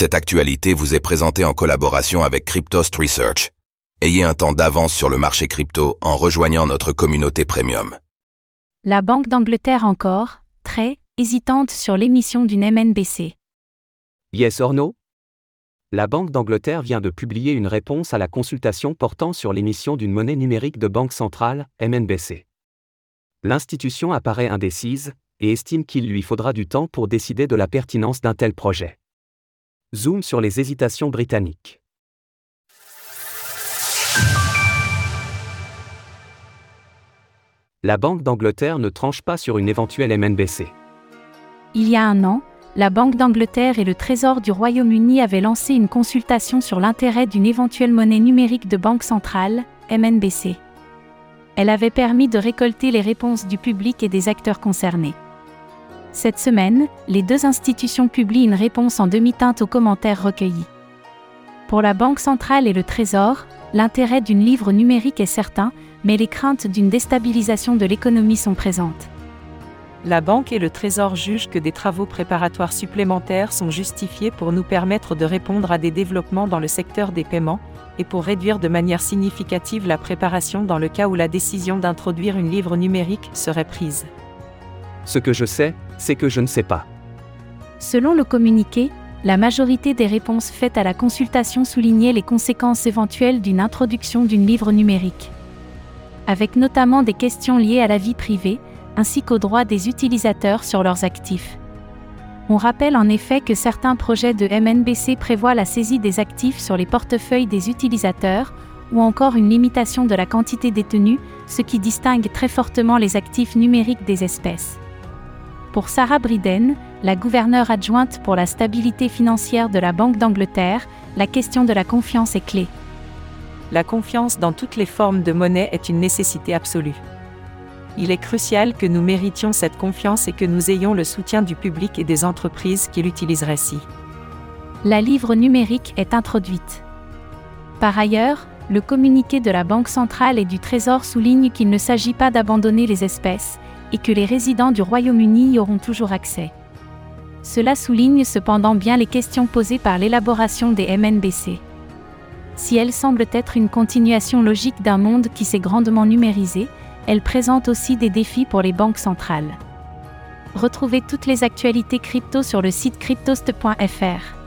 Cette actualité vous est présentée en collaboration avec Cryptost Research. Ayez un temps d'avance sur le marché crypto en rejoignant notre communauté premium. La Banque d'Angleterre encore, très hésitante sur l'émission d'une MNBC. Yes or no? La Banque d'Angleterre vient de publier une réponse à la consultation portant sur l'émission d'une monnaie numérique de banque centrale, MNBC. L'institution apparaît indécise et estime qu'il lui faudra du temps pour décider de la pertinence d'un tel projet. Zoom sur les hésitations britanniques. La Banque d'Angleterre ne tranche pas sur une éventuelle MNBC. Il y a un an, la Banque d'Angleterre et le Trésor du Royaume-Uni avaient lancé une consultation sur l'intérêt d'une éventuelle monnaie numérique de banque centrale, MNBC. Elle avait permis de récolter les réponses du public et des acteurs concernés. Cette semaine, les deux institutions publient une réponse en demi-teinte aux commentaires recueillis. Pour la Banque centrale et le Trésor, l'intérêt d'une livre numérique est certain, mais les craintes d'une déstabilisation de l'économie sont présentes. La Banque et le Trésor jugent que des travaux préparatoires supplémentaires sont justifiés pour nous permettre de répondre à des développements dans le secteur des paiements, et pour réduire de manière significative la préparation dans le cas où la décision d'introduire une livre numérique serait prise. Ce que je sais, c'est que je ne sais pas. Selon le communiqué, la majorité des réponses faites à la consultation soulignaient les conséquences éventuelles d'une introduction d'une livre numérique. Avec notamment des questions liées à la vie privée, ainsi qu'aux droits des utilisateurs sur leurs actifs. On rappelle en effet que certains projets de MNBC prévoient la saisie des actifs sur les portefeuilles des utilisateurs, ou encore une limitation de la quantité détenue, ce qui distingue très fortement les actifs numériques des espèces. Pour Sarah Briden, la gouverneure adjointe pour la stabilité financière de la Banque d'Angleterre, la question de la confiance est clé. La confiance dans toutes les formes de monnaie est une nécessité absolue. Il est crucial que nous méritions cette confiance et que nous ayons le soutien du public et des entreprises qui l'utiliseraient si. La livre numérique est introduite. Par ailleurs, le communiqué de la Banque centrale et du Trésor souligne qu'il ne s'agit pas d'abandonner les espèces, et que les résidents du Royaume-Uni y auront toujours accès. Cela souligne cependant bien les questions posées par l'élaboration des MNBC. Si elle semble être une continuation logique d'un monde qui s'est grandement numérisé, elle présente aussi des défis pour les banques centrales. Retrouvez toutes les actualités crypto sur le site cryptost.fr.